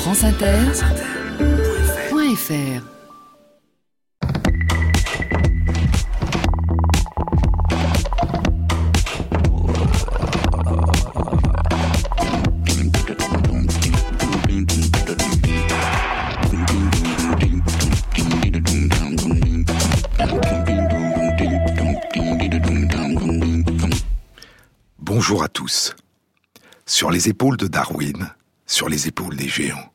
franceinter.fr Bonjour à tous. Sur les épaules de Darwin, sur les épaules des géants.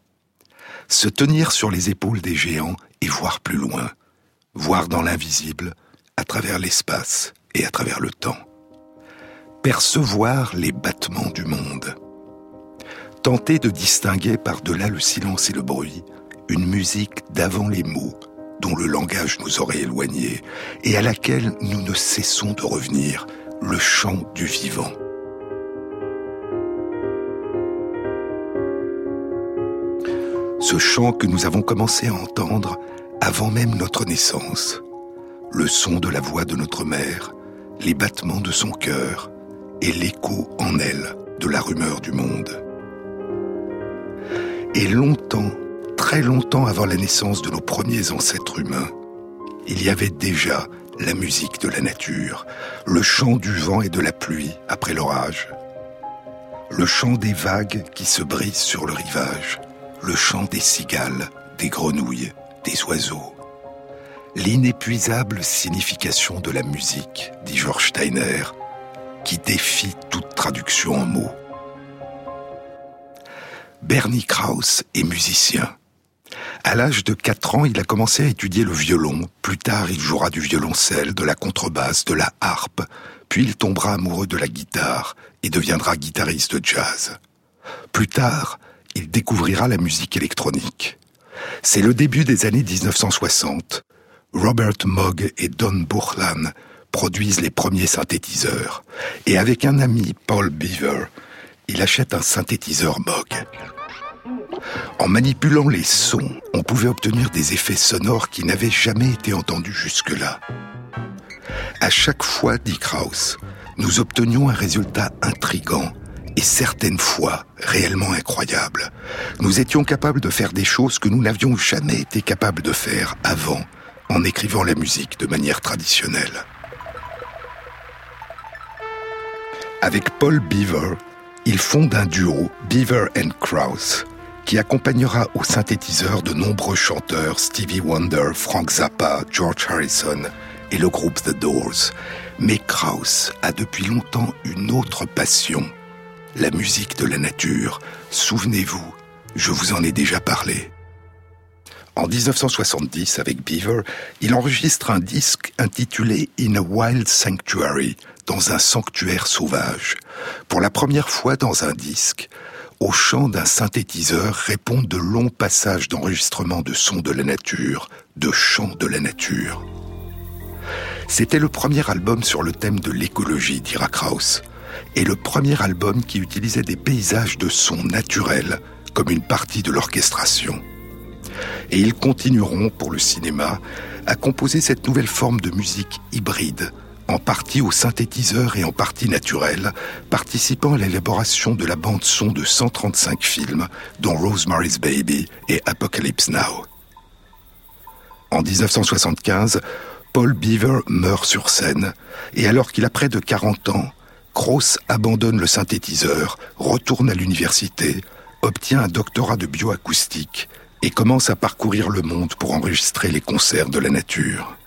Se tenir sur les épaules des géants et voir plus loin, voir dans l'invisible, à travers l'espace et à travers le temps. Percevoir les battements du monde. Tenter de distinguer par-delà le silence et le bruit une musique d'avant les mots dont le langage nous aurait éloignés et à laquelle nous ne cessons de revenir, le chant du vivant. Ce chant que nous avons commencé à entendre avant même notre naissance, le son de la voix de notre mère, les battements de son cœur et l'écho en elle de la rumeur du monde. Et longtemps, très longtemps avant la naissance de nos premiers ancêtres humains, il y avait déjà la musique de la nature, le chant du vent et de la pluie après l'orage, le chant des vagues qui se brisent sur le rivage, le chant des cigales, des grenouilles, des oiseaux. L'inépuisable signification de la musique, dit George Steiner, qui défie toute traduction en mots. Bernie Krauss est musicien. À l'âge de 4 ans, il a commencé à étudier le violon. Plus tard, il jouera du violoncelle, de la contrebasse, de la harpe. Puis il tombera amoureux de la guitare et deviendra guitariste jazz. Plus tard, il découvrira la musique électronique. C'est le début des années 1960. Robert Moog et Don Buchlan produisent les premiers synthétiseurs. Et avec un ami, Paul Beaver, il achète un synthétiseur Moog. En manipulant les sons, on pouvait obtenir des effets sonores qui n'avaient jamais été entendus jusque-là. À chaque fois, dit Krauss, nous obtenions un résultat intrigant et certaines fois réellement incroyables. Nous étions capables de faire des choses que nous n'avions jamais été capables de faire avant en écrivant la musique de manière traditionnelle. Avec Paul Beaver, il fonde un duo, Beaver and Krauss, qui accompagnera au synthétiseur de nombreux chanteurs, Stevie Wonder, Frank Zappa, George Harrison et le groupe The Doors. Mais Krauss a depuis longtemps une autre passion la musique de la nature. Souvenez-vous, je vous en ai déjà parlé. En 1970, avec Beaver, il enregistre un disque intitulé In a Wild Sanctuary, dans un sanctuaire sauvage. Pour la première fois dans un disque, au chant d'un synthétiseur répondent de longs passages d'enregistrement de sons de la nature, de chants de la nature. C'était le premier album sur le thème de l'écologie, dira Krauss est le premier album qui utilisait des paysages de sons naturels comme une partie de l'orchestration. Et ils continueront, pour le cinéma, à composer cette nouvelle forme de musique hybride, en partie au synthétiseur et en partie naturelle, participant à l'élaboration de la bande-son de 135 films, dont Rosemary's Baby et Apocalypse Now. En 1975, Paul Beaver meurt sur scène, et alors qu'il a près de 40 ans, Krauss abandonne le synthétiseur, retourne à l'université, obtient un doctorat de bioacoustique et commence à parcourir le monde pour enregistrer les concerts de la nature.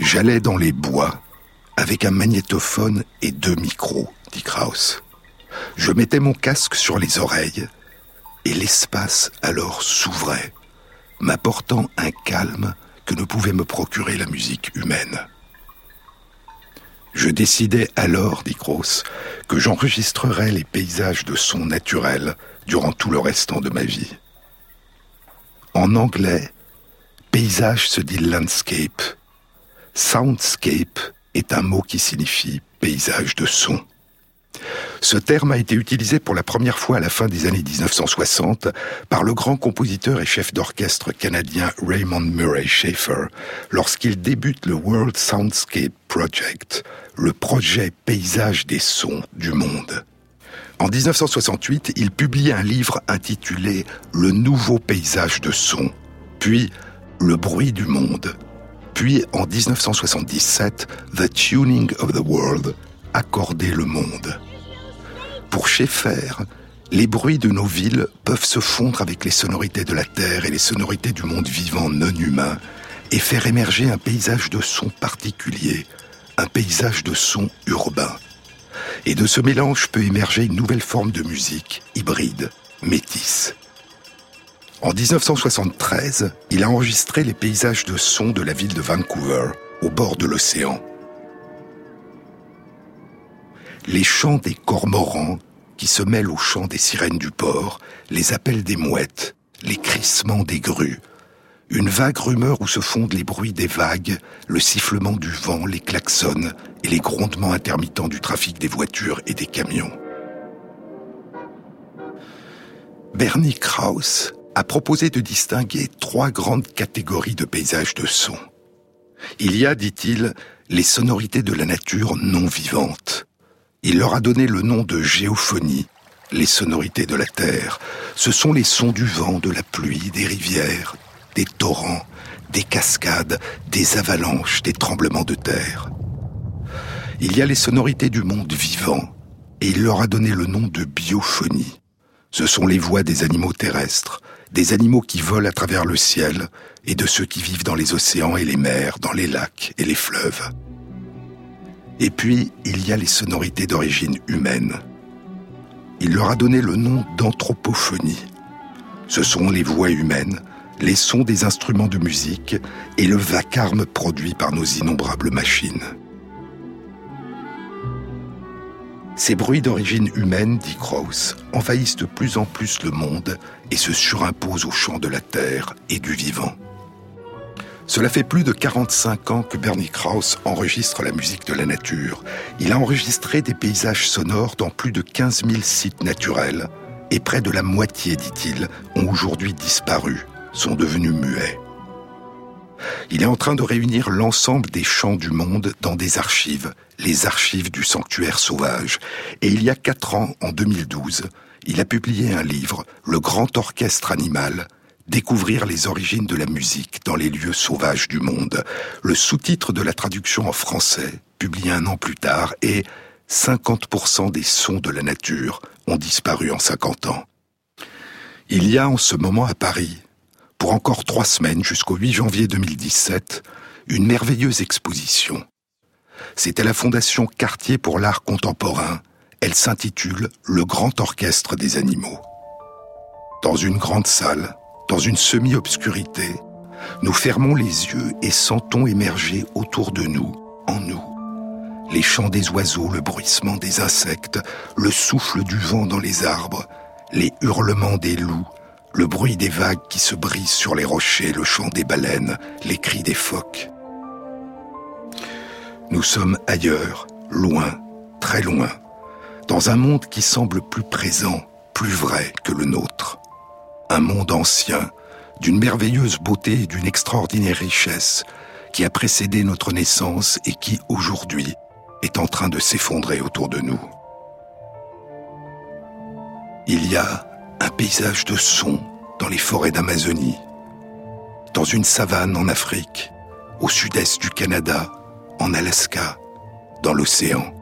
J'allais dans les bois avec un magnétophone et deux micros, dit Krauss. Je mettais mon casque sur les oreilles et l'espace alors s'ouvrait, m'apportant un calme que ne pouvait me procurer la musique humaine. Je décidai alors, dit Gross, que j'enregistrerais les paysages de son naturel durant tout le restant de ma vie. En anglais, paysage se dit landscape. Soundscape est un mot qui signifie paysage de son. Ce terme a été utilisé pour la première fois à la fin des années 1960 par le grand compositeur et chef d'orchestre canadien Raymond Murray Schaeffer lorsqu'il débute le World Soundscape Project, le projet paysage des sons du monde. En 1968, il publie un livre intitulé Le nouveau paysage de son, puis Le bruit du monde, puis en 1977, The Tuning of the World, Accorder le monde. Pour Schaeffer, les bruits de nos villes peuvent se fondre avec les sonorités de la Terre et les sonorités du monde vivant non humain et faire émerger un paysage de son particulier, un paysage de son urbain. Et de ce mélange peut émerger une nouvelle forme de musique, hybride, métisse. En 1973, il a enregistré les paysages de son de la ville de Vancouver, au bord de l'océan. Les chants des cormorans qui se mêlent aux chants des sirènes du port, les appels des mouettes, les crissements des grues, une vague rumeur où se fondent les bruits des vagues, le sifflement du vent, les klaxons et les grondements intermittents du trafic des voitures et des camions. Bernie Krauss a proposé de distinguer trois grandes catégories de paysages de son. Il y a, dit-il, les sonorités de la nature non vivante. Il leur a donné le nom de géophonie, les sonorités de la terre. Ce sont les sons du vent, de la pluie, des rivières, des torrents, des cascades, des avalanches, des tremblements de terre. Il y a les sonorités du monde vivant, et il leur a donné le nom de biophonie. Ce sont les voix des animaux terrestres, des animaux qui volent à travers le ciel, et de ceux qui vivent dans les océans et les mers, dans les lacs et les fleuves. Et puis, il y a les sonorités d'origine humaine. Il leur a donné le nom d'anthropophonie. Ce sont les voix humaines, les sons des instruments de musique et le vacarme produit par nos innombrables machines. Ces bruits d'origine humaine, dit Krauss, envahissent de plus en plus le monde et se surimposent au chant de la terre et du vivant. Cela fait plus de 45 ans que Bernie Krauss enregistre la musique de la nature. Il a enregistré des paysages sonores dans plus de 15 000 sites naturels, et près de la moitié, dit-il, ont aujourd'hui disparu, sont devenus muets. Il est en train de réunir l'ensemble des chants du monde dans des archives, les archives du sanctuaire sauvage. Et il y a quatre ans, en 2012, il a publié un livre, Le Grand Orchestre Animal, Découvrir les origines de la musique dans les lieux sauvages du monde. Le sous-titre de la traduction en français, publié un an plus tard, est 50% des sons de la nature ont disparu en 50 ans. Il y a en ce moment à Paris pour encore trois semaines jusqu'au 8 janvier 2017 une merveilleuse exposition. C'est à la Fondation Cartier pour l'art contemporain. Elle s'intitule Le Grand Orchestre des Animaux. Dans une grande salle, dans une semi-obscurité, nous fermons les yeux et sentons émerger autour de nous, en nous, les chants des oiseaux, le bruissement des insectes, le souffle du vent dans les arbres, les hurlements des loups, le bruit des vagues qui se brisent sur les rochers, le chant des baleines, les cris des phoques. Nous sommes ailleurs, loin, très loin, dans un monde qui semble plus présent, plus vrai que le nôtre. Un monde ancien, d'une merveilleuse beauté et d'une extraordinaire richesse, qui a précédé notre naissance et qui, aujourd'hui, est en train de s'effondrer autour de nous. Il y a un paysage de son dans les forêts d'Amazonie, dans une savane en Afrique, au sud-est du Canada, en Alaska, dans l'océan.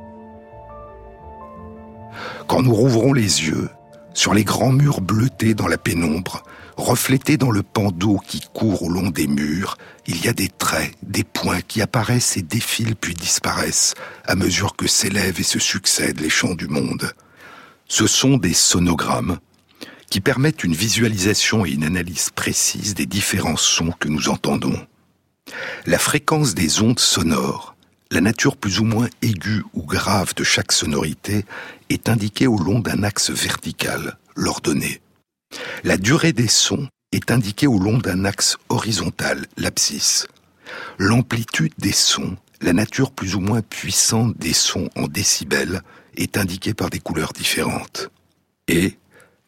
Quand nous rouvrons les yeux, sur les grands murs bleutés dans la pénombre, reflétés dans le pan d'eau qui court au long des murs, il y a des traits, des points qui apparaissent et défilent puis disparaissent à mesure que s'élèvent et se succèdent les chants du monde. Ce sont des sonogrammes, qui permettent une visualisation et une analyse précise des différents sons que nous entendons. La fréquence des ondes sonores, la nature plus ou moins aiguë ou grave de chaque sonorité est indiquée au long d'un axe vertical, l'ordonnée. La durée des sons est indiquée au long d'un axe horizontal, l'abscisse. L'amplitude des sons, la nature plus ou moins puissante des sons en décibels, est indiquée par des couleurs différentes. Et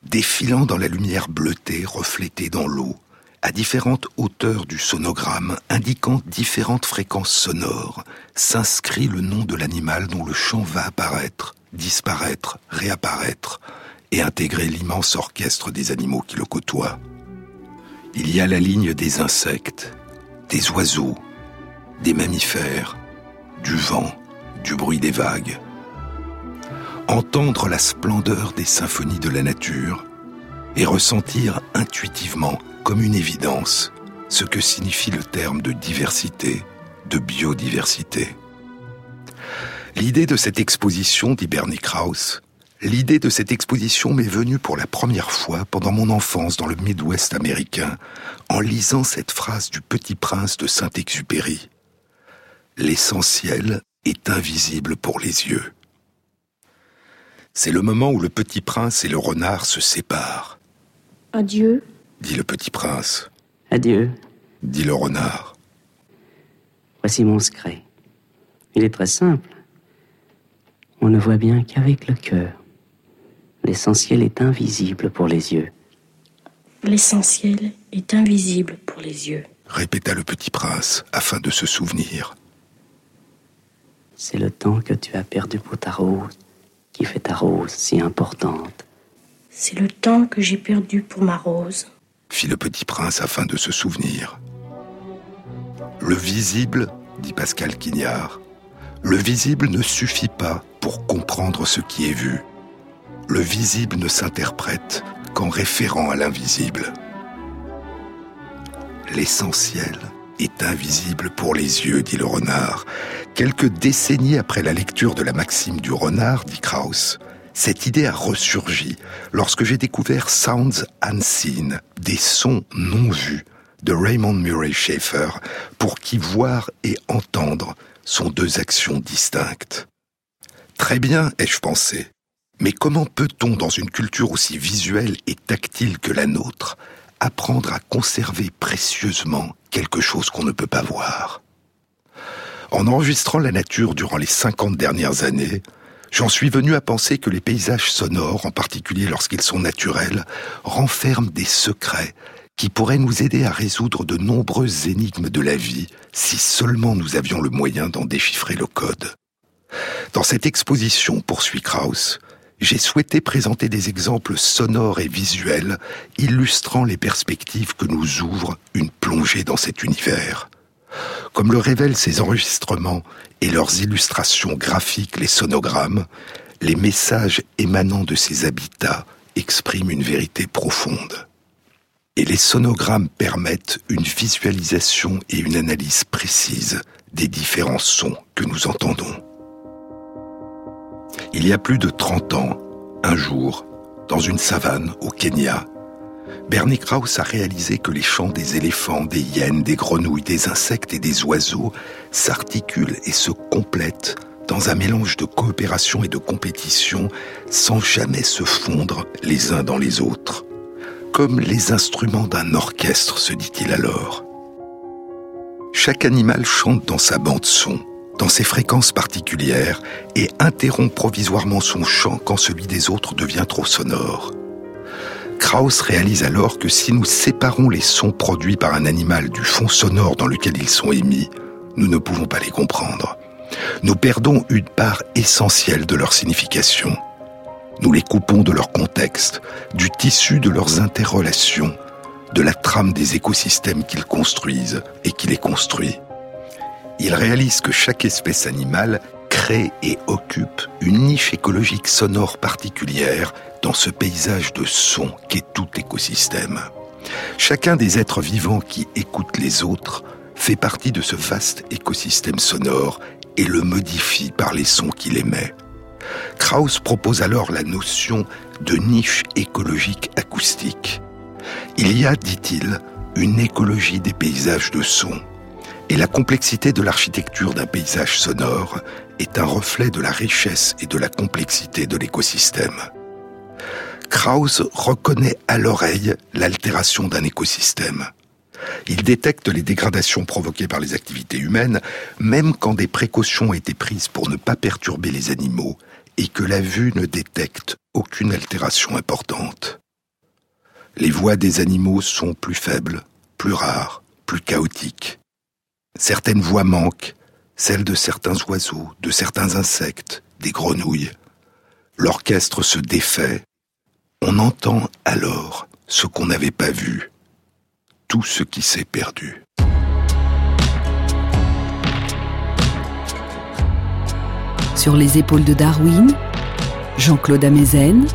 défilant dans la lumière bleutée reflétée dans l'eau, à différentes hauteurs du sonogramme, indiquant différentes fréquences sonores, s'inscrit le nom de l'animal dont le chant va apparaître, disparaître, réapparaître et intégrer l'immense orchestre des animaux qui le côtoient. Il y a la ligne des insectes, des oiseaux, des mammifères, du vent, du bruit des vagues. Entendre la splendeur des symphonies de la nature et ressentir intuitivement, comme une évidence, ce que signifie le terme de diversité, de biodiversité. L'idée de cette exposition, dit Bernie Krauss, l'idée de cette exposition m'est venue pour la première fois pendant mon enfance dans le Midwest américain, en lisant cette phrase du Petit Prince de Saint-Exupéry. L'essentiel est invisible pour les yeux. C'est le moment où le Petit Prince et le renard se séparent. Adieu, dit le Petit Prince. Adieu, dit le renard. Voici mon secret. Il est très simple. On ne voit bien qu'avec le cœur. L'essentiel est invisible pour les yeux. L'essentiel est invisible pour les yeux, répéta le petit prince afin de se souvenir. C'est le temps que tu as perdu pour ta rose qui fait ta rose si importante. C'est le temps que j'ai perdu pour ma rose, fit le petit prince afin de se souvenir. Le visible, dit Pascal Quignard, le visible ne suffit pas pour comprendre ce qui est vu. Le visible ne s'interprète qu'en référant à l'invisible. L'essentiel est invisible pour les yeux, dit le renard. Quelques décennies après la lecture de la maxime du renard, dit Krauss, cette idée a ressurgi lorsque j'ai découvert Sounds Unseen, des sons non vus, de Raymond Murray Schaeffer, pour qui voir et entendre sont deux actions distinctes. Très bien, ai-je pensé. Mais comment peut-on, dans une culture aussi visuelle et tactile que la nôtre, apprendre à conserver précieusement quelque chose qu'on ne peut pas voir? En enregistrant la nature durant les 50 dernières années, J'en suis venu à penser que les paysages sonores, en particulier lorsqu'ils sont naturels, renferment des secrets qui pourraient nous aider à résoudre de nombreuses énigmes de la vie si seulement nous avions le moyen d'en déchiffrer le code. Dans cette exposition, poursuit Krauss, j'ai souhaité présenter des exemples sonores et visuels illustrant les perspectives que nous ouvre une plongée dans cet univers. Comme le révèlent ces enregistrements et leurs illustrations graphiques, les sonogrammes, les messages émanant de ces habitats expriment une vérité profonde. Et les sonogrammes permettent une visualisation et une analyse précise des différents sons que nous entendons. Il y a plus de 30 ans, un jour, dans une savane au Kenya, Bernie Krauss a réalisé que les chants des éléphants, des hyènes, des grenouilles, des insectes et des oiseaux s'articulent et se complètent dans un mélange de coopération et de compétition sans jamais se fondre les uns dans les autres. Comme les instruments d'un orchestre, se dit-il alors. Chaque animal chante dans sa bande son, dans ses fréquences particulières, et interrompt provisoirement son chant quand celui des autres devient trop sonore. Krauss réalise alors que si nous séparons les sons produits par un animal du fond sonore dans lequel ils sont émis, nous ne pouvons pas les comprendre. Nous perdons une part essentielle de leur signification. Nous les coupons de leur contexte, du tissu de leurs interrelations, de la trame des écosystèmes qu'ils construisent et qui les construit. Ils réalisent que chaque espèce animale crée et occupe une niche écologique sonore particulière dans ce paysage de sons qu'est tout écosystème. Chacun des êtres vivants qui écoutent les autres fait partie de ce vaste écosystème sonore et le modifie par les sons qu'il émet. Krauss propose alors la notion de niche écologique acoustique. Il y a, dit-il, une écologie des paysages de sons. Et la complexité de l'architecture d'un paysage sonore est un reflet de la richesse et de la complexité de l'écosystème. Krauss reconnaît à l'oreille l'altération d'un écosystème. Il détecte les dégradations provoquées par les activités humaines, même quand des précautions ont été prises pour ne pas perturber les animaux et que la vue ne détecte aucune altération importante. Les voix des animaux sont plus faibles, plus rares, plus chaotiques. Certaines voix manquent, celles de certains oiseaux, de certains insectes, des grenouilles. L'orchestre se défait. On entend alors ce qu'on n'avait pas vu, tout ce qui s'est perdu. Sur les épaules de Darwin, Jean-Claude Amezen,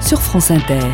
sur France Inter.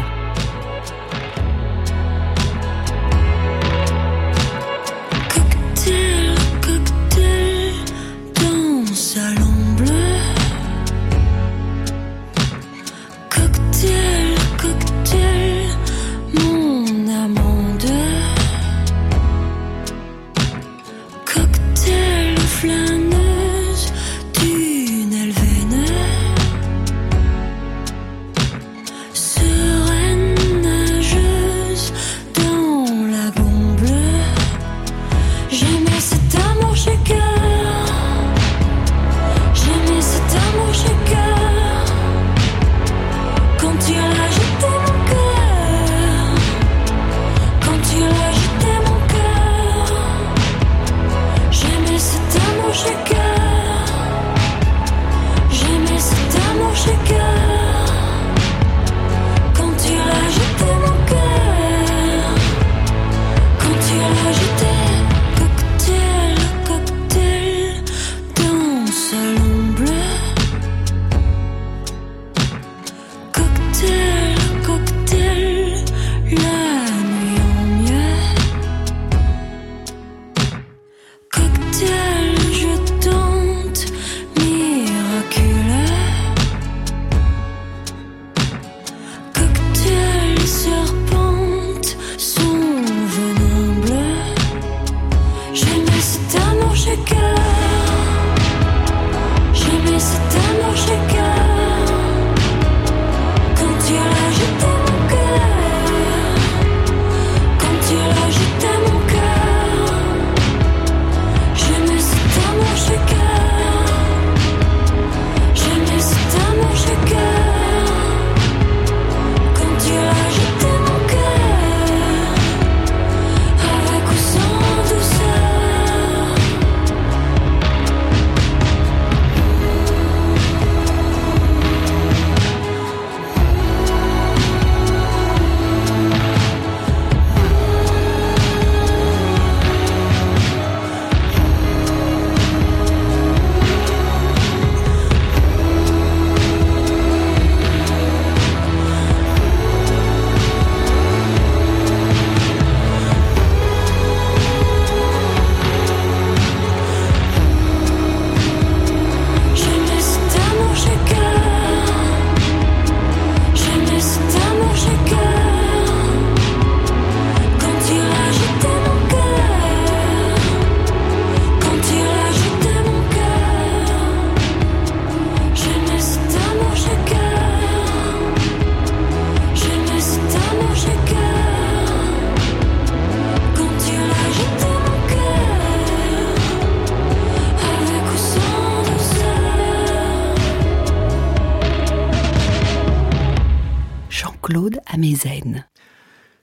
sugar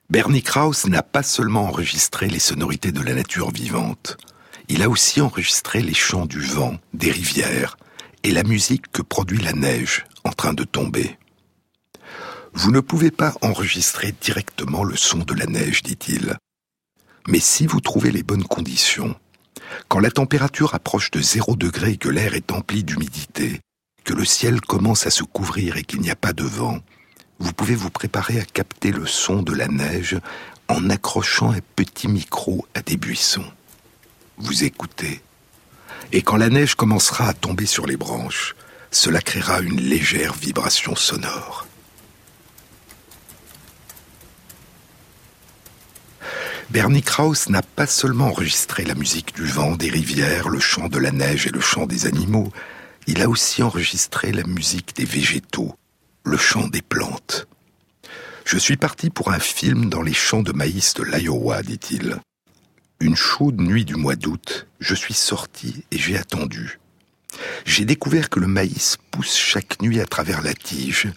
Bernie Krauss n'a pas seulement enregistré les sonorités de la nature vivante, il a aussi enregistré les chants du vent, des rivières, et la musique que produit la neige en train de tomber. Vous ne pouvez pas enregistrer directement le son de la neige, dit-il. Mais si vous trouvez les bonnes conditions, quand la température approche de zéro degré et que l'air est empli d'humidité, que le ciel commence à se couvrir et qu'il n'y a pas de vent, vous pouvez vous préparer à capter le son de la neige en accrochant un petit micro à des buissons. Vous écoutez. Et quand la neige commencera à tomber sur les branches, cela créera une légère vibration sonore. Bernie Krauss n'a pas seulement enregistré la musique du vent, des rivières, le chant de la neige et le chant des animaux, il a aussi enregistré la musique des végétaux, le chant des plantes. Je suis parti pour un film dans les champs de maïs de l'Iowa, dit-il. Une chaude nuit du mois d'août, je suis sorti et j'ai attendu. J'ai découvert que le maïs pousse chaque nuit à travers la tige,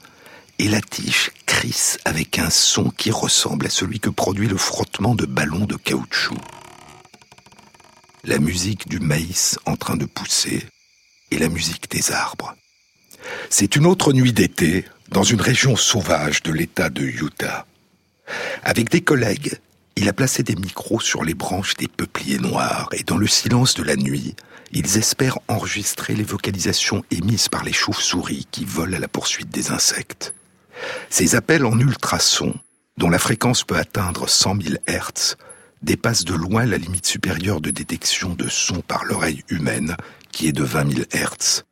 et la tige crisse avec un son qui ressemble à celui que produit le frottement de ballons de caoutchouc. La musique du maïs en train de pousser et la musique des arbres. C'est une autre nuit d'été dans une région sauvage de l'État de Utah. Avec des collègues, il a placé des micros sur les branches des peupliers noirs et dans le silence de la nuit, ils espèrent enregistrer les vocalisations émises par les chauves-souris qui volent à la poursuite des insectes. Ces appels en ultrasons, dont la fréquence peut atteindre 100 000 Hz, dépassent de loin la limite supérieure de détection de son par l'oreille humaine, qui est de 20 000 Hz.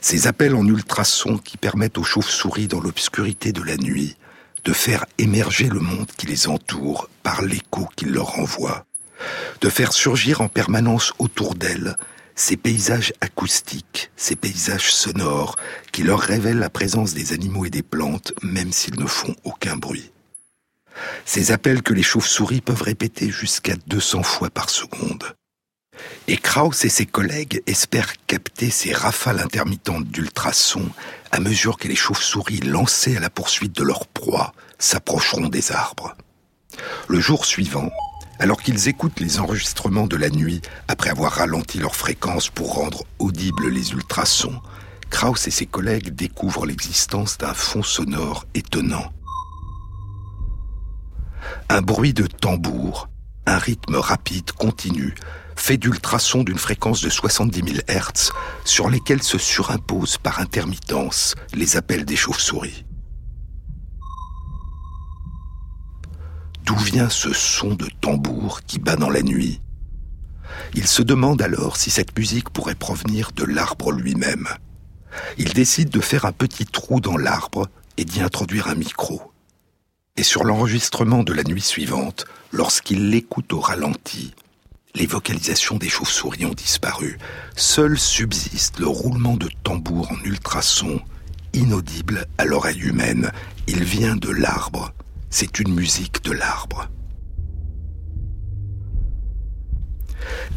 Ces appels en ultrasons qui permettent aux chauves-souris dans l'obscurité de la nuit de faire émerger le monde qui les entoure par l'écho qu'ils leur renvoient, de faire surgir en permanence autour d'elles ces paysages acoustiques, ces paysages sonores qui leur révèlent la présence des animaux et des plantes même s'ils ne font aucun bruit. Ces appels que les chauves-souris peuvent répéter jusqu'à 200 fois par seconde. Et Krauss et ses collègues espèrent capter ces rafales intermittentes d'ultrasons à mesure que les chauves-souris lancées à la poursuite de leur proie s'approcheront des arbres. Le jour suivant, alors qu'ils écoutent les enregistrements de la nuit après avoir ralenti leur fréquence pour rendre audibles les ultrasons, Krauss et ses collègues découvrent l'existence d'un fond sonore étonnant. Un bruit de tambour, un rythme rapide, continu, fait d'ultrasons d'une fréquence de 70 000 Hz sur lesquels se surimposent par intermittence les appels des chauves-souris. D'où vient ce son de tambour qui bat dans la nuit? Il se demande alors si cette musique pourrait provenir de l'arbre lui-même. Il décide de faire un petit trou dans l'arbre et d'y introduire un micro. Et sur l'enregistrement de la nuit suivante, lorsqu'il l'écoute au ralenti, les vocalisations des chauves-souris ont disparu. Seul subsiste le roulement de tambour en ultrasons, inaudible à l'oreille humaine. Il vient de l'arbre. C'est une musique de l'arbre.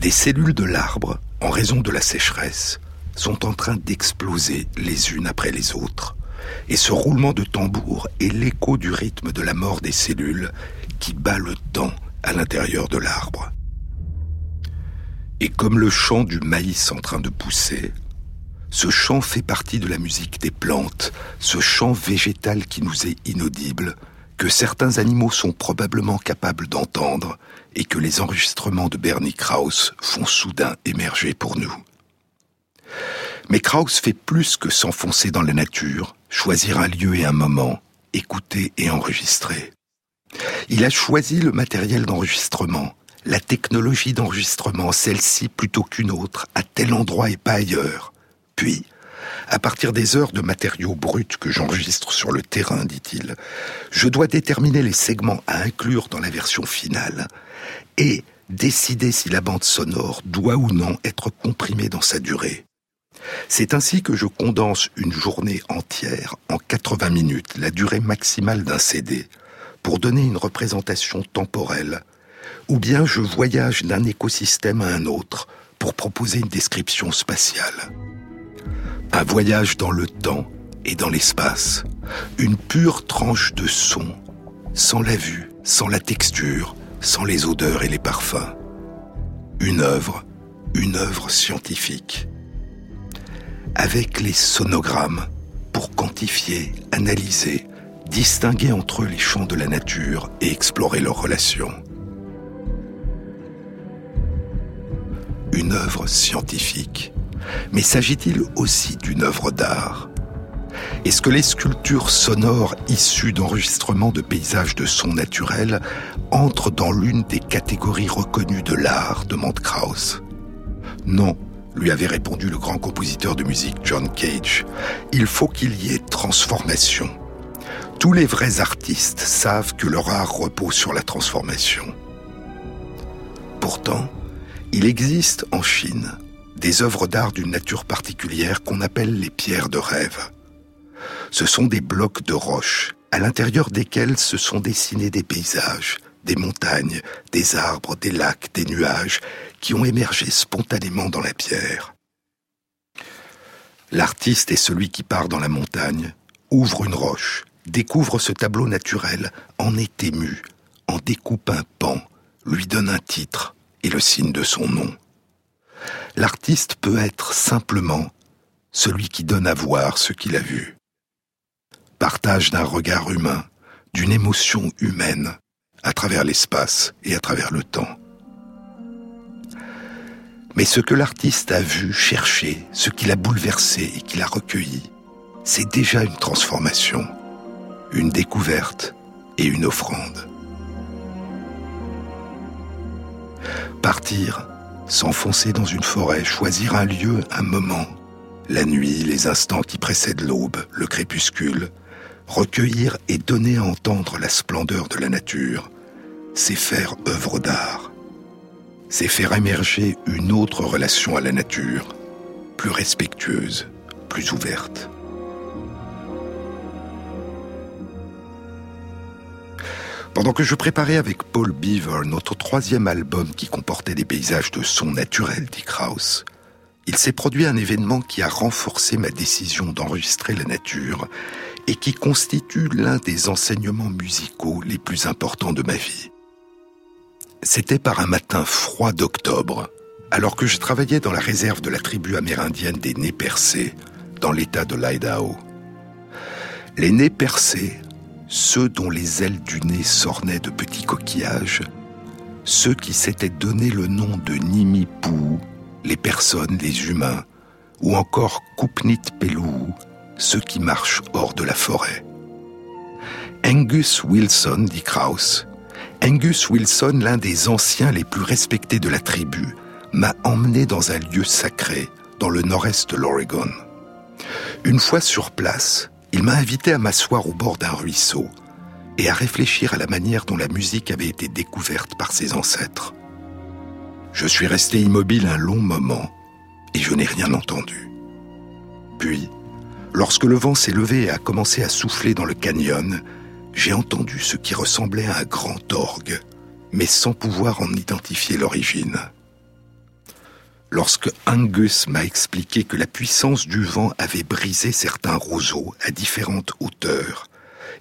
Des cellules de l'arbre, en raison de la sécheresse, sont en train d'exploser les unes après les autres. Et ce roulement de tambour est l'écho du rythme de la mort des cellules qui bat le temps à l'intérieur de l'arbre. Et comme le chant du maïs en train de pousser, ce chant fait partie de la musique des plantes, ce chant végétal qui nous est inaudible, que certains animaux sont probablement capables d'entendre et que les enregistrements de Bernie Krauss font soudain émerger pour nous. Mais Krauss fait plus que s'enfoncer dans la nature, choisir un lieu et un moment, écouter et enregistrer. Il a choisi le matériel d'enregistrement, la technologie d'enregistrement, celle-ci plutôt qu'une autre, à tel endroit et pas ailleurs. Puis, à partir des heures de matériaux bruts que j'enregistre sur le terrain, dit-il, je dois déterminer les segments à inclure dans la version finale et décider si la bande sonore doit ou non être comprimée dans sa durée. C'est ainsi que je condense une journée entière en 80 minutes, la durée maximale d'un CD, pour donner une représentation temporelle ou bien je voyage d'un écosystème à un autre pour proposer une description spatiale. Un voyage dans le temps et dans l'espace, une pure tranche de son, sans la vue, sans la texture, sans les odeurs et les parfums. Une œuvre, une œuvre scientifique. Avec les sonogrammes pour quantifier, analyser, distinguer entre eux les champs de la nature et explorer leurs relations. Une œuvre scientifique, mais s'agit-il aussi d'une œuvre d'art? Est-ce que les sculptures sonores issues d'enregistrements de paysages de son naturel entrent dans l'une des catégories reconnues de l'art demande Krauss. Non, lui avait répondu le grand compositeur de musique John Cage. Il faut qu'il y ait transformation. Tous les vrais artistes savent que leur art repose sur la transformation. Pourtant, il existe en Chine des œuvres d'art d'une nature particulière qu'on appelle les pierres de rêve. Ce sont des blocs de roche à l'intérieur desquels se sont dessinés des paysages, des montagnes, des arbres, des lacs, des nuages qui ont émergé spontanément dans la pierre. L'artiste est celui qui part dans la montagne, ouvre une roche, découvre ce tableau naturel, en est ému, en découpe un pan, lui donne un titre, le signe de son nom. L'artiste peut être simplement celui qui donne à voir ce qu'il a vu. Partage d'un regard humain, d'une émotion humaine, à travers l'espace et à travers le temps. Mais ce que l'artiste a vu, cherché, ce qu'il a bouleversé et qu'il a recueilli, c'est déjà une transformation, une découverte et une offrande. Partir, s'enfoncer dans une forêt, choisir un lieu, un moment, la nuit, les instants qui précèdent l'aube, le crépuscule, recueillir et donner à entendre la splendeur de la nature, c'est faire œuvre d'art. C'est faire émerger une autre relation à la nature, plus respectueuse, plus ouverte. Pendant que je préparais avec Paul Beaver notre troisième album qui comportait des paysages de son naturel, dit Krauss, il s'est produit un événement qui a renforcé ma décision d'enregistrer la nature et qui constitue l'un des enseignements musicaux les plus importants de ma vie. C'était par un matin froid d'octobre, alors que je travaillais dans la réserve de la tribu amérindienne des Nez percés, dans l'état de l'Idaho. Les nez percés ceux dont les ailes du nez s'ornaient de petits coquillages, ceux qui s'étaient donné le nom de Nimipou, les personnes, les humains, ou encore Kupnit Pelou, ceux qui marchent hors de la forêt. Angus Wilson, dit Krauss, Angus Wilson, l'un des anciens les plus respectés de la tribu, m'a emmené dans un lieu sacré, dans le nord-est de l'Oregon. Une fois sur place, il m'a invité à m'asseoir au bord d'un ruisseau et à réfléchir à la manière dont la musique avait été découverte par ses ancêtres. Je suis resté immobile un long moment et je n'ai rien entendu. Puis, lorsque le vent s'est levé et a commencé à souffler dans le canyon, j'ai entendu ce qui ressemblait à un grand orgue, mais sans pouvoir en identifier l'origine. Lorsque Angus m'a expliqué que la puissance du vent avait brisé certains roseaux à différentes hauteurs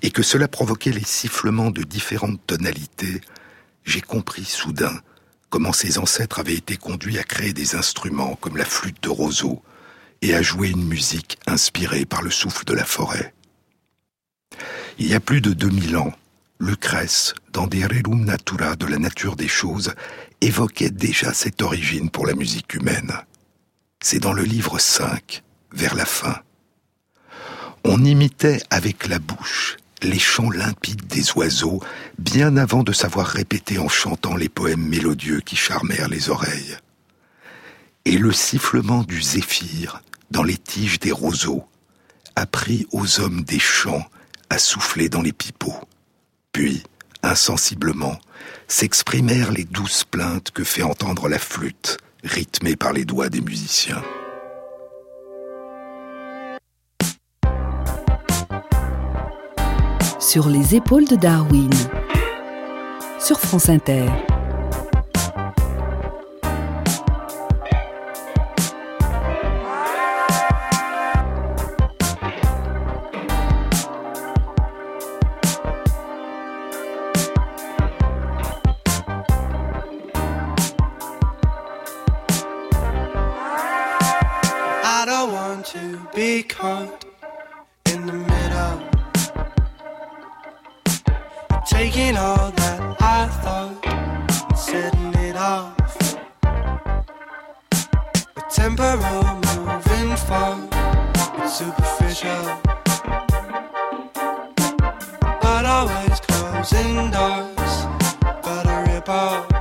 et que cela provoquait les sifflements de différentes tonalités, j'ai compris soudain comment ses ancêtres avaient été conduits à créer des instruments comme la flûte de roseau et à jouer une musique inspirée par le souffle de la forêt. Il y a plus de 2000 ans, Lucrèce, dans des Rerum Natura de la nature des choses, évoquait déjà cette origine pour la musique humaine. C'est dans le livre 5, vers la fin. On imitait avec la bouche les chants limpides des oiseaux bien avant de savoir répéter en chantant les poèmes mélodieux qui charmèrent les oreilles. Et le sifflement du zéphyr dans les tiges des roseaux apprit aux hommes des champs à souffler dans les pipeaux. Puis, insensiblement, s'exprimèrent les douces plaintes que fait entendre la flûte, rythmée par les doigts des musiciens. Sur les épaules de Darwin, sur France Inter. want to be caught in the middle. Taking all that I thought setting it off. A temporal moving forward, superficial. But always closing doors, but a rip off.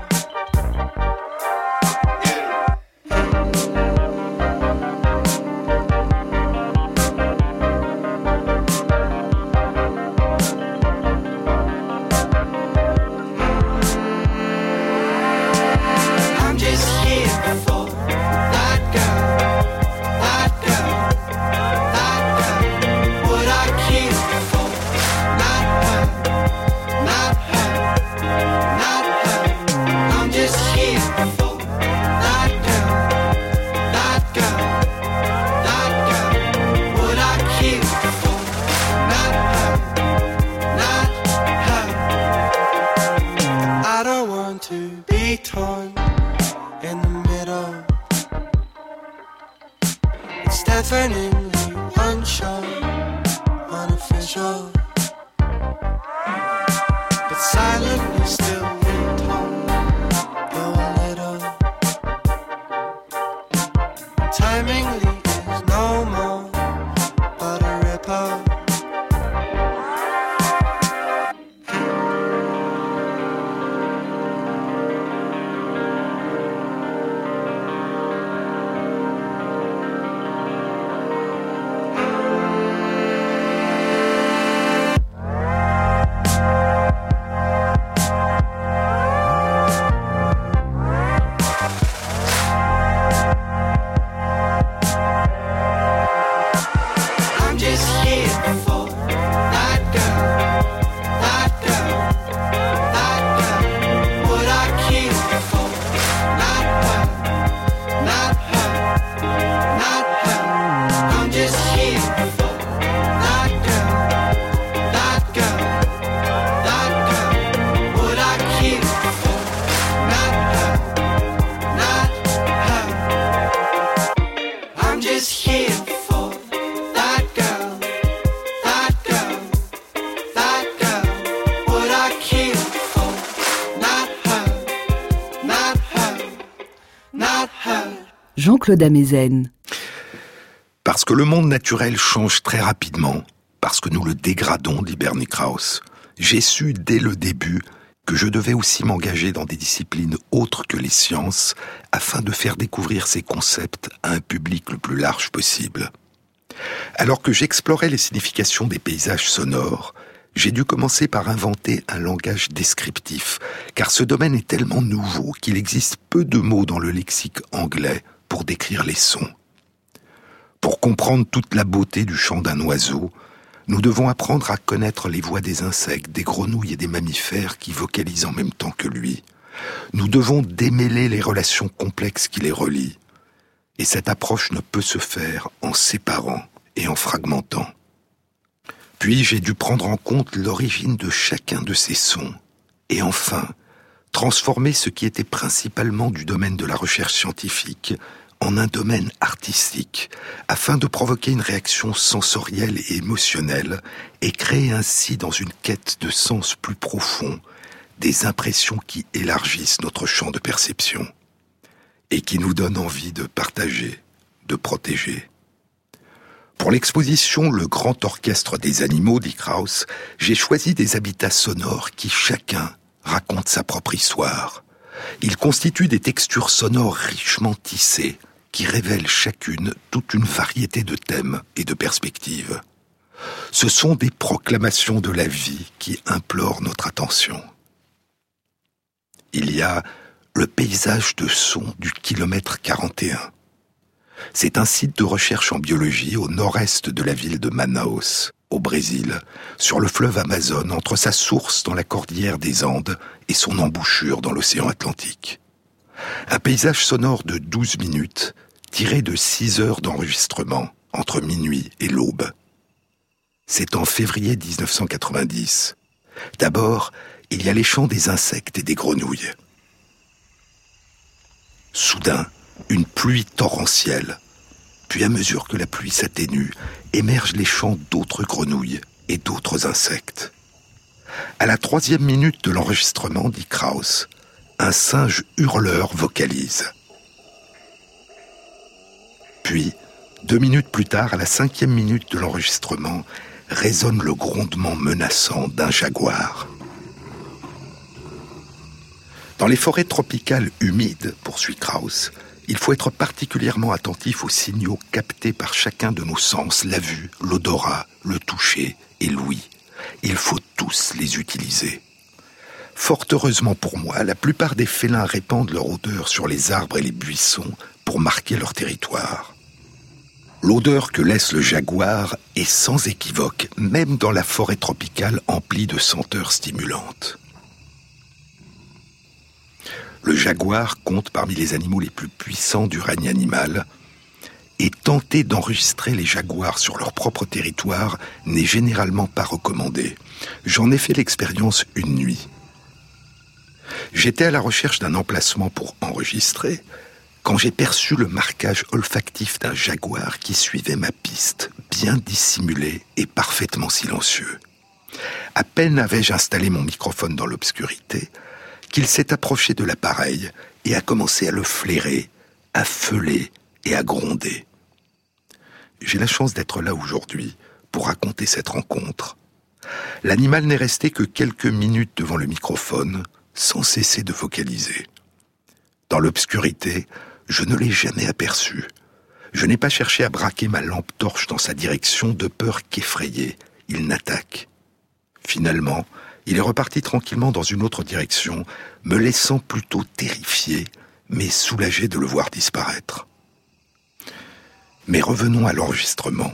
Parce que le monde naturel change très rapidement, parce que nous le dégradons, dit Bernie Krauss, j'ai su dès le début que je devais aussi m'engager dans des disciplines autres que les sciences afin de faire découvrir ces concepts à un public le plus large possible. Alors que j'explorais les significations des paysages sonores, j'ai dû commencer par inventer un langage descriptif, car ce domaine est tellement nouveau qu'il existe peu de mots dans le lexique anglais pour décrire les sons. Pour comprendre toute la beauté du chant d'un oiseau, nous devons apprendre à connaître les voix des insectes, des grenouilles et des mammifères qui vocalisent en même temps que lui. Nous devons démêler les relations complexes qui les relient. Et cette approche ne peut se faire en séparant et en fragmentant. Puis j'ai dû prendre en compte l'origine de chacun de ces sons. Et enfin, transformer ce qui était principalement du domaine de la recherche scientifique en un domaine artistique, afin de provoquer une réaction sensorielle et émotionnelle, et créer ainsi dans une quête de sens plus profond des impressions qui élargissent notre champ de perception, et qui nous donnent envie de partager, de protéger. Pour l'exposition Le Grand Orchestre des Animaux, dit Krauss, j'ai choisi des habitats sonores qui chacun raconte sa propre histoire. Ils constituent des textures sonores richement tissées qui révèlent chacune toute une variété de thèmes et de perspectives. Ce sont des proclamations de la vie qui implorent notre attention. Il y a le paysage de son du kilomètre 41. C'est un site de recherche en biologie au nord-est de la ville de Manaus au Brésil, sur le fleuve Amazon, entre sa source dans la cordillère des Andes et son embouchure dans l'océan Atlantique. Un paysage sonore de 12 minutes, tiré de 6 heures d'enregistrement entre minuit et l'aube. C'est en février 1990. D'abord, il y a les chants des insectes et des grenouilles. Soudain, une pluie torrentielle puis à mesure que la pluie s'atténue, émergent les chants d'autres grenouilles et d'autres insectes. À la troisième minute de l'enregistrement, dit Krauss, un singe hurleur vocalise. Puis, deux minutes plus tard, à la cinquième minute de l'enregistrement, résonne le grondement menaçant d'un jaguar. Dans les forêts tropicales humides, poursuit Krauss, il faut être particulièrement attentif aux signaux captés par chacun de nos sens, la vue, l'odorat, le toucher et l'ouïe. Il faut tous les utiliser. Fort heureusement pour moi, la plupart des félins répandent leur odeur sur les arbres et les buissons pour marquer leur territoire. L'odeur que laisse le jaguar est sans équivoque, même dans la forêt tropicale emplie de senteurs stimulantes. Le jaguar compte parmi les animaux les plus puissants du règne animal, et tenter d'enregistrer les jaguars sur leur propre territoire n'est généralement pas recommandé. J'en ai fait l'expérience une nuit. J'étais à la recherche d'un emplacement pour enregistrer quand j'ai perçu le marquage olfactif d'un jaguar qui suivait ma piste, bien dissimulé et parfaitement silencieux. À peine avais-je installé mon microphone dans l'obscurité qu'il s'est approché de l'appareil et a commencé à le flairer, à feuler et à gronder. J'ai la chance d'être là aujourd'hui pour raconter cette rencontre. L'animal n'est resté que quelques minutes devant le microphone sans cesser de vocaliser. Dans l'obscurité, je ne l'ai jamais aperçu. Je n'ai pas cherché à braquer ma lampe torche dans sa direction de peur qu'effrayé, il n'attaque. Finalement, il est reparti tranquillement dans une autre direction, me laissant plutôt terrifié, mais soulagé de le voir disparaître. Mais revenons à l'enregistrement.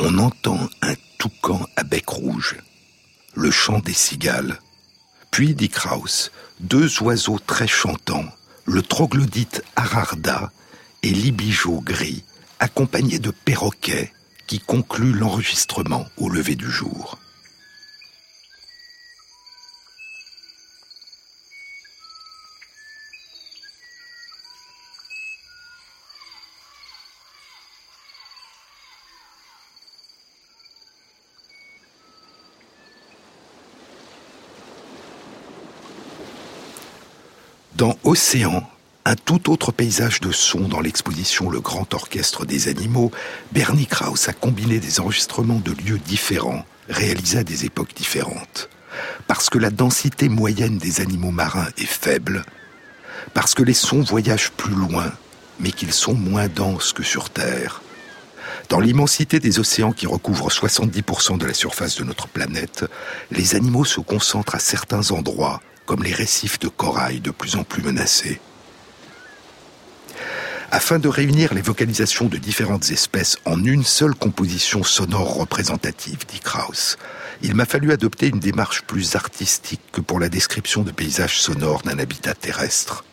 On entend un toucan à bec rouge, le chant des cigales, puis, dit Kraus, deux oiseaux très chantants, le troglodyte Ararda et l'ibijo gris, accompagnés de perroquets qui concluent l'enregistrement au lever du jour. Dans Océan, un tout autre paysage de son dans l'exposition Le Grand Orchestre des Animaux, Bernie Krauss a combiné des enregistrements de lieux différents, réalisés à des époques différentes. Parce que la densité moyenne des animaux marins est faible, parce que les sons voyagent plus loin, mais qu'ils sont moins denses que sur Terre. Dans l'immensité des océans qui recouvrent 70% de la surface de notre planète, les animaux se concentrent à certains endroits comme les récifs de corail de plus en plus menacés. Afin de réunir les vocalisations de différentes espèces en une seule composition sonore représentative, dit Krauss, il m'a fallu adopter une démarche plus artistique que pour la description de paysages sonores d'un habitat terrestre.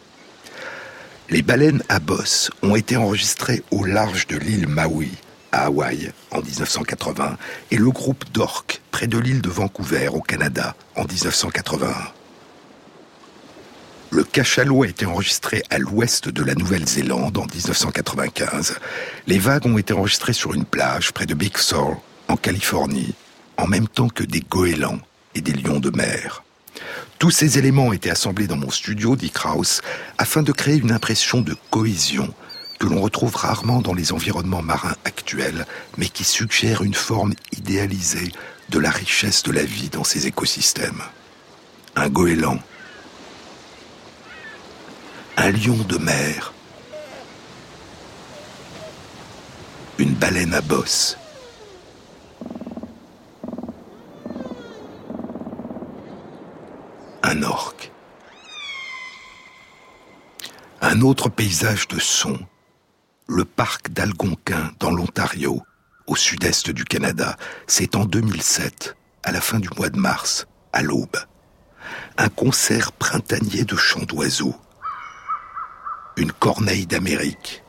Les baleines à bosse ont été enregistrées au large de l'île Maui, à Hawaï, en 1980, et le groupe d'orques près de l'île de Vancouver, au Canada, en 1981. Le cachalot a été enregistré à l'ouest de la Nouvelle-Zélande en 1995. Les vagues ont été enregistrées sur une plage près de Big Sur, en Californie, en même temps que des goélands et des lions de mer. Tous ces éléments été assemblés dans mon studio, dit Krauss, afin de créer une impression de cohésion que l'on retrouve rarement dans les environnements marins actuels, mais qui suggère une forme idéalisée de la richesse de la vie dans ces écosystèmes. Un goéland, un lion de mer, une baleine à bosse. Un orque. Un autre paysage de son, le parc d'Algonquin dans l'Ontario, au sud-est du Canada, c'est en 2007, à la fin du mois de mars, à l'aube. Un concert printanier de chants d'oiseaux une corneille d'Amérique.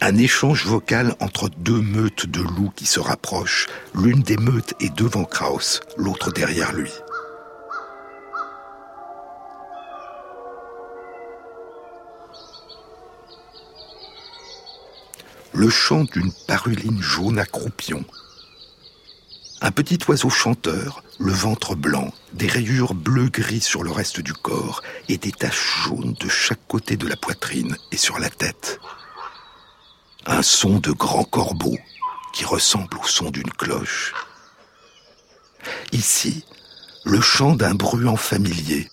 Un échange vocal entre deux meutes de loups qui se rapprochent. L'une des meutes est devant Kraus, l'autre derrière lui. Le chant d'une paruline jaune à croupion un petit oiseau chanteur, le ventre blanc, des rayures bleu-gris sur le reste du corps et des taches jaunes de chaque côté de la poitrine et sur la tête. Un son de grand corbeau qui ressemble au son d'une cloche. Ici, le chant d'un bruant familier.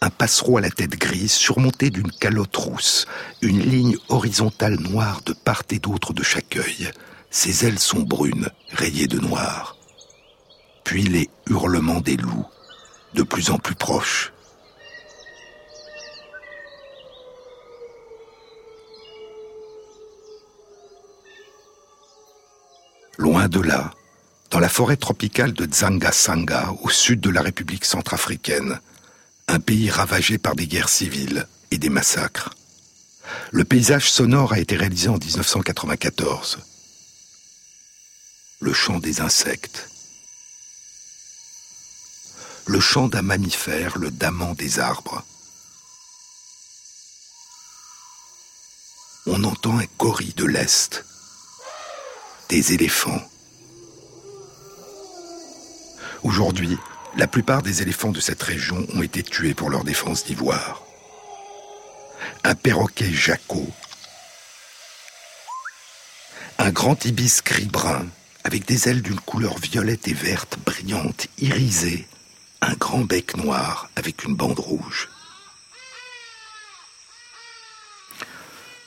Un passereau à la tête grise surmonté d'une calotte rousse, une ligne horizontale noire de part et d'autre de chaque œil ses ailes sont brunes, rayées de noir. Puis les hurlements des loups, de plus en plus proches. Loin de là, dans la forêt tropicale de Dzanga-Sanga, au sud de la République centrafricaine, un pays ravagé par des guerres civiles et des massacres. Le paysage sonore a été réalisé en 1994 le chant des insectes, le chant d'un mammifère, le daman des arbres. On entend un cori de l'Est. Des éléphants. Aujourd'hui, la plupart des éléphants de cette région ont été tués pour leur défense d'ivoire. Un perroquet jaco. Un grand ibis gris-brun avec des ailes d'une couleur violette et verte brillante, irisée. Un grand bec noir avec une bande rouge.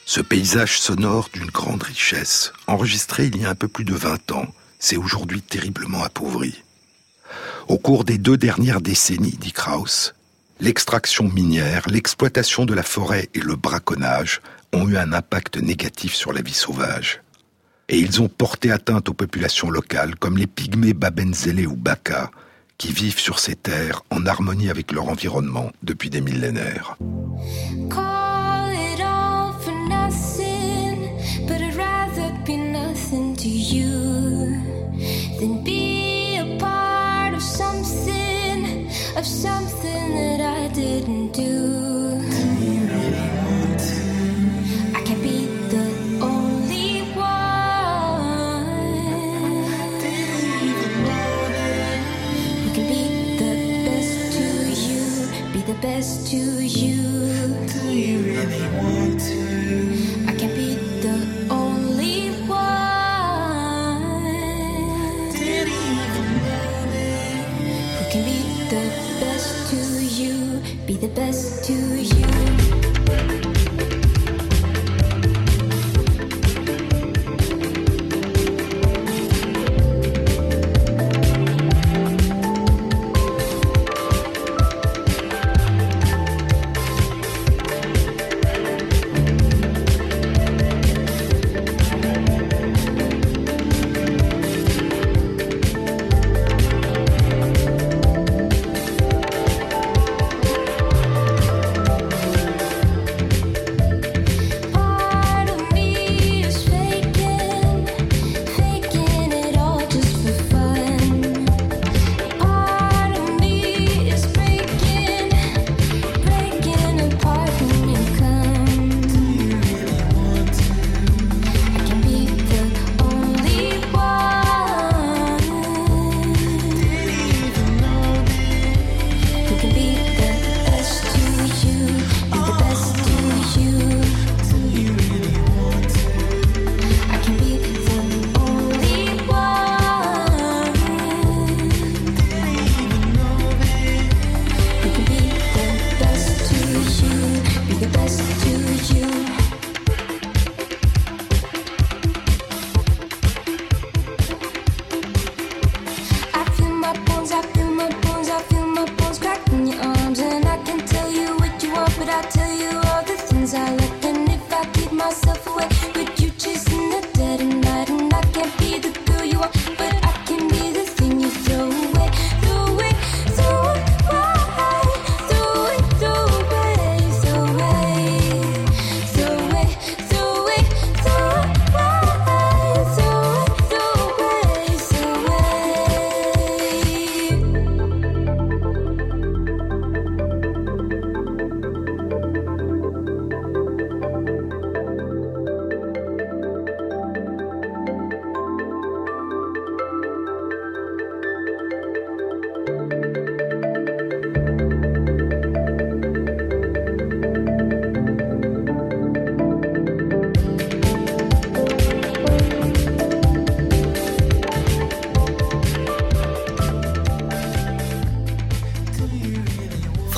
Ce paysage sonore d'une grande richesse, enregistré il y a un peu plus de 20 ans, s'est aujourd'hui terriblement appauvri. Au cours des deux dernières décennies, dit Krauss, l'extraction minière, l'exploitation de la forêt et le braconnage ont eu un impact négatif sur la vie sauvage. Et ils ont porté atteinte aux populations locales, comme les pygmées Babenzele ou Baka, qui vivent sur ces terres en harmonie avec leur environnement depuis des millénaires.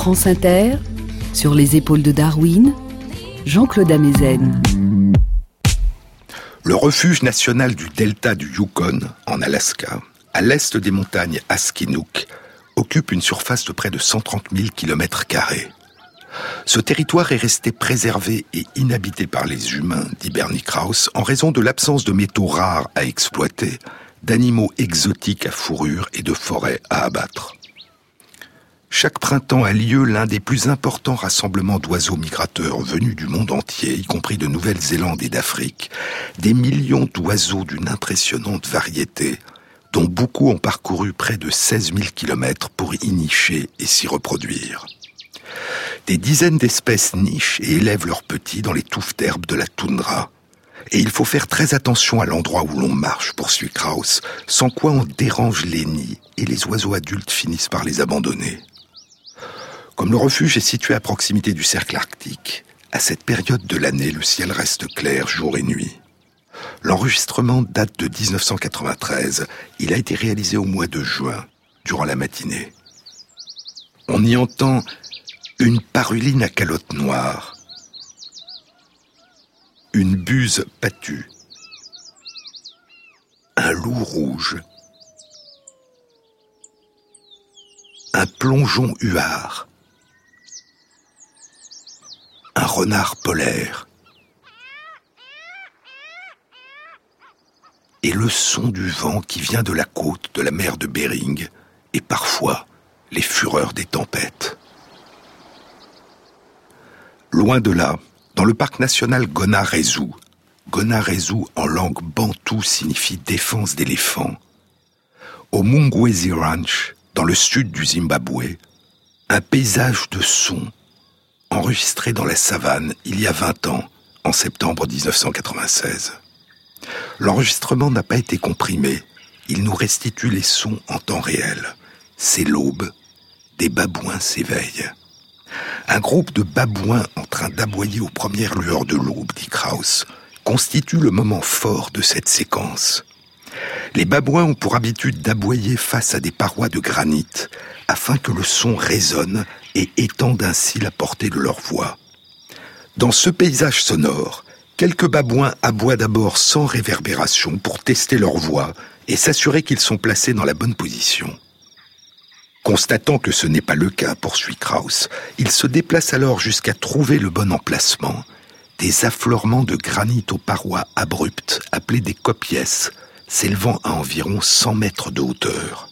France Inter, sur les épaules de Darwin, Jean-Claude Amezen. Le refuge national du delta du Yukon, en Alaska, à l'est des montagnes Askinook, occupe une surface de près de 130 000 km. Ce territoire est resté préservé et inhabité par les humains, dit Bernie Krauss, en raison de l'absence de métaux rares à exploiter, d'animaux exotiques à fourrure et de forêts à abattre. Chaque printemps a lieu l'un des plus importants rassemblements d'oiseaux migrateurs venus du monde entier, y compris de Nouvelle-Zélande et d'Afrique, des millions d'oiseaux d'une impressionnante variété, dont beaucoup ont parcouru près de 16 000 kilomètres pour y nicher et s'y reproduire. Des dizaines d'espèces nichent et élèvent leurs petits dans les touffes d'herbe de la toundra. Et il faut faire très attention à l'endroit où l'on marche, poursuit Krauss, sans quoi on dérange les nids et les oiseaux adultes finissent par les abandonner. Comme le refuge est situé à proximité du cercle arctique, à cette période de l'année, le ciel reste clair jour et nuit. L'enregistrement date de 1993. Il a été réalisé au mois de juin, durant la matinée. On y entend une paruline à calotte noire, une buse pâtue, un loup rouge, un plongeon huard, un renard polaire, et le son du vent qui vient de la côte de la mer de Bering, et parfois les fureurs des tempêtes. Loin de là, dans le parc national Gona-Rezu, Gona-Rezu en langue bantoue signifie défense d'éléphants, au Mungwezi Ranch, dans le sud du Zimbabwe, un paysage de sons enregistré dans la savane il y a 20 ans, en septembre 1996. L'enregistrement n'a pas été comprimé, il nous restitue les sons en temps réel. C'est l'aube, des babouins s'éveillent. Un groupe de babouins en train d'aboyer aux premières lueurs de l'aube, dit Krauss, constitue le moment fort de cette séquence. Les babouins ont pour habitude d'aboyer face à des parois de granit afin que le son résonne et étende ainsi la portée de leur voix. Dans ce paysage sonore, quelques babouins aboient d'abord sans réverbération pour tester leur voix et s'assurer qu'ils sont placés dans la bonne position. Constatant que ce n'est pas le cas, poursuit Krauss, il se déplace alors jusqu'à trouver le bon emplacement. Des affleurements de granit aux parois abruptes, appelés des copiès, s'élevant à environ 100 mètres de hauteur.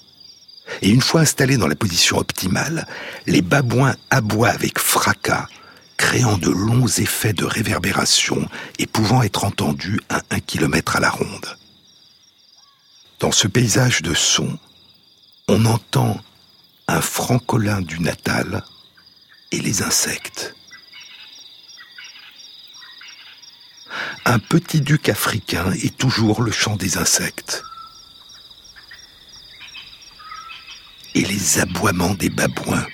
Et une fois installés dans la position optimale, les babouins aboient avec fracas, créant de longs effets de réverbération et pouvant être entendus à un kilomètre à la ronde. Dans ce paysage de sons, on entend un francolin du Natal et les insectes. Un petit duc africain est toujours le chant des insectes. Et les aboiements des babouins.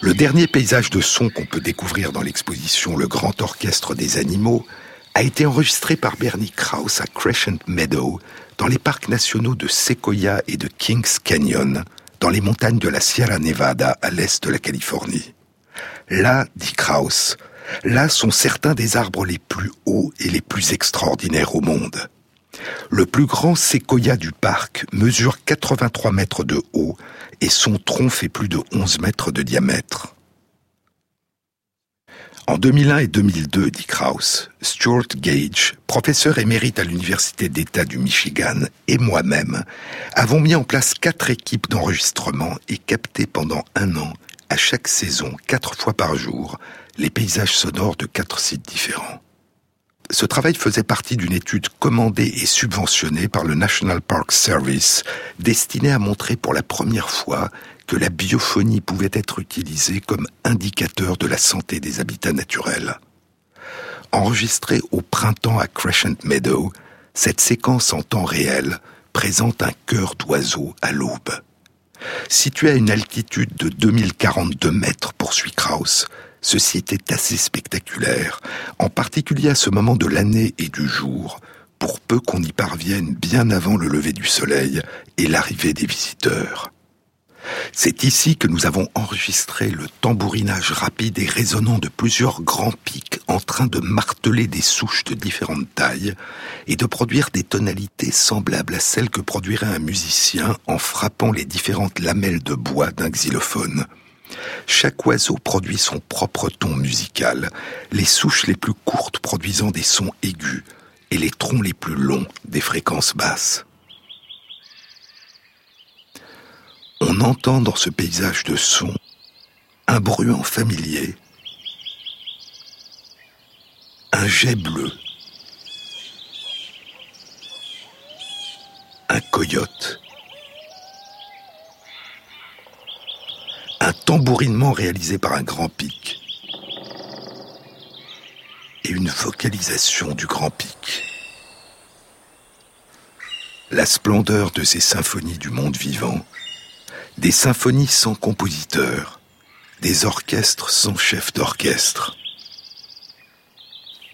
Le dernier paysage de son qu'on peut découvrir dans l'exposition Le Grand Orchestre des Animaux a été enregistré par Bernie Krauss à Crescent Meadow, dans les parcs nationaux de Sequoia et de Kings Canyon, dans les montagnes de la Sierra Nevada à l'est de la Californie. Là, dit Krauss, là sont certains des arbres les plus hauts et les plus extraordinaires au monde. Le plus grand séquoia du parc mesure 83 mètres de haut et son tronc fait plus de 11 mètres de diamètre. En 2001 et 2002, dit Krauss, Stuart Gage, professeur émérite à l'Université d'État du Michigan, et moi-même avons mis en place quatre équipes d'enregistrement et capté pendant un an, à chaque saison, quatre fois par jour, les paysages sonores de quatre sites différents. Ce travail faisait partie d'une étude commandée et subventionnée par le National Park Service, destinée à montrer pour la première fois que la biophonie pouvait être utilisée comme indicateur de la santé des habitats naturels. Enregistrée au printemps à Crescent Meadow, cette séquence en temps réel présente un chœur d'oiseaux à l'aube. Situé à une altitude de 2042 mètres, poursuit Krauss, ceci était assez spectaculaire, en particulier à ce moment de l'année et du jour, pour peu qu'on y parvienne bien avant le lever du soleil et l'arrivée des visiteurs. C'est ici que nous avons enregistré le tambourinage rapide et résonnant de plusieurs grands pics en train de marteler des souches de différentes tailles et de produire des tonalités semblables à celles que produirait un musicien en frappant les différentes lamelles de bois d'un xylophone. Chaque oiseau produit son propre ton musical, les souches les plus courtes produisant des sons aigus et les troncs les plus longs des fréquences basses. on entend dans ce paysage de sons un bruant familier, un jet bleu, un coyote, un tambourinement réalisé par un grand pic et une vocalisation du grand pic. La splendeur de ces symphonies du monde vivant, des symphonies sans compositeur, des orchestres sans chef d'orchestre.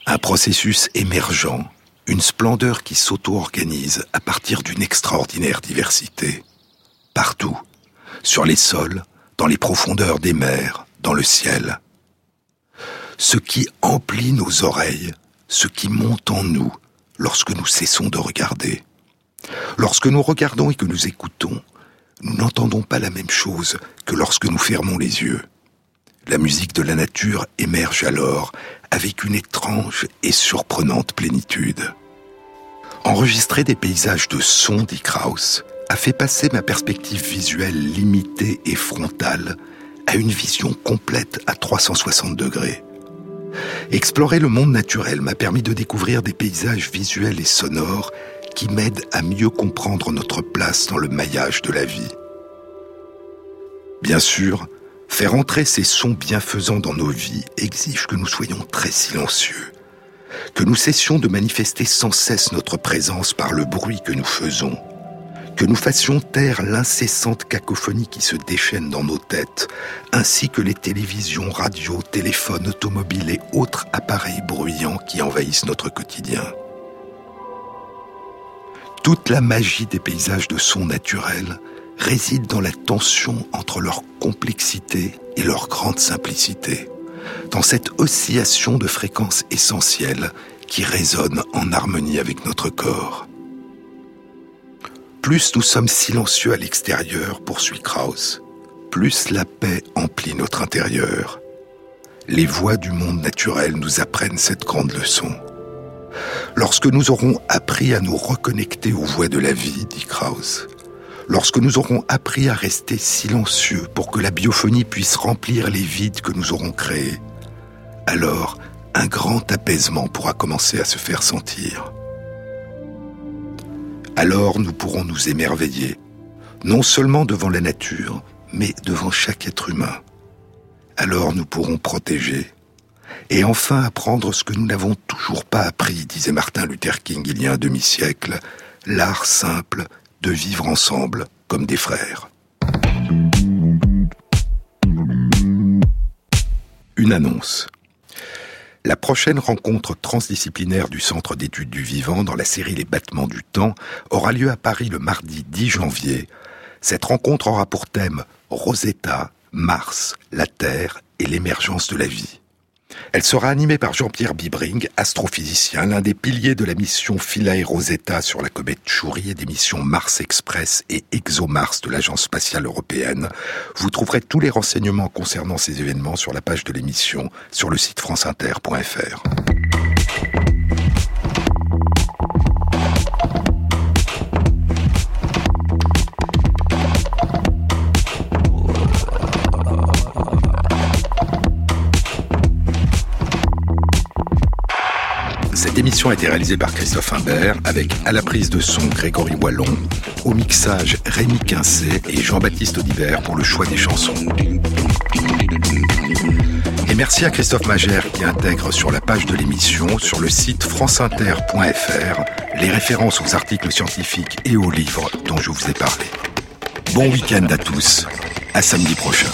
Un processus émergent, une splendeur qui s'auto-organise à partir d'une extraordinaire diversité. Partout, sur les sols, dans les profondeurs des mers, dans le ciel. Ce qui emplit nos oreilles, ce qui monte en nous lorsque nous cessons de regarder. Lorsque nous regardons et que nous écoutons, nous n'entendons pas la même chose que lorsque nous fermons les yeux. La musique de la nature émerge alors avec une étrange et surprenante plénitude. Enregistrer des paysages de son, dit Krauss, a fait passer ma perspective visuelle limitée et frontale à une vision complète à 360 degrés. Explorer le monde naturel m'a permis de découvrir des paysages visuels et sonores qui m'aident à mieux comprendre notre place dans le maillage de la vie. Bien sûr, faire entrer ces sons bienfaisants dans nos vies exige que nous soyons très silencieux, que nous cessions de manifester sans cesse notre présence par le bruit que nous faisons, que nous fassions taire l'incessante cacophonie qui se déchaîne dans nos têtes, ainsi que les télévisions, radios, téléphones, automobiles et autres appareils bruyants qui envahissent notre quotidien. Toute la magie des paysages de son naturel réside dans la tension entre leur complexité et leur grande simplicité, dans cette oscillation de fréquences essentielles qui résonne en harmonie avec notre corps. Plus nous sommes silencieux à l'extérieur, poursuit Krauss, plus la paix emplit notre intérieur. Les voix du monde naturel nous apprennent cette grande leçon. Lorsque nous aurons appris à nous reconnecter aux voix de la vie, dit Krauss, lorsque nous aurons appris à rester silencieux pour que la biophonie puisse remplir les vides que nous aurons créés, alors un grand apaisement pourra commencer à se faire sentir. Alors nous pourrons nous émerveiller, non seulement devant la nature, mais devant chaque être humain. Alors nous pourrons protéger, et enfin apprendre ce que nous n'avons toujours pas appris, disait Martin Luther King il y a un demi-siècle, l'art simple de vivre ensemble comme des frères. Une annonce. La prochaine rencontre transdisciplinaire du Centre d'études du vivant dans la série Les battements du temps aura lieu à Paris le mardi 10 janvier. Cette rencontre aura pour thème Rosetta, Mars, la Terre et l'émergence de la vie. Elle sera animée par Jean-Pierre Bibring, astrophysicien, l'un des piliers de la mission Philae Rosetta sur la comète Chury et des missions Mars Express et ExoMars de l'Agence spatiale européenne. Vous trouverez tous les renseignements concernant ces événements sur la page de l'émission sur le site franceinter.fr. Cette émission a été réalisée par Christophe Imbert avec à la prise de son Grégory Wallon, au mixage Rémi Quincé et Jean-Baptiste Audibert pour le choix des chansons. Et merci à Christophe Magère qui intègre sur la page de l'émission, sur le site franceinter.fr, les références aux articles scientifiques et aux livres dont je vous ai parlé. Bon week-end à tous, à samedi prochain.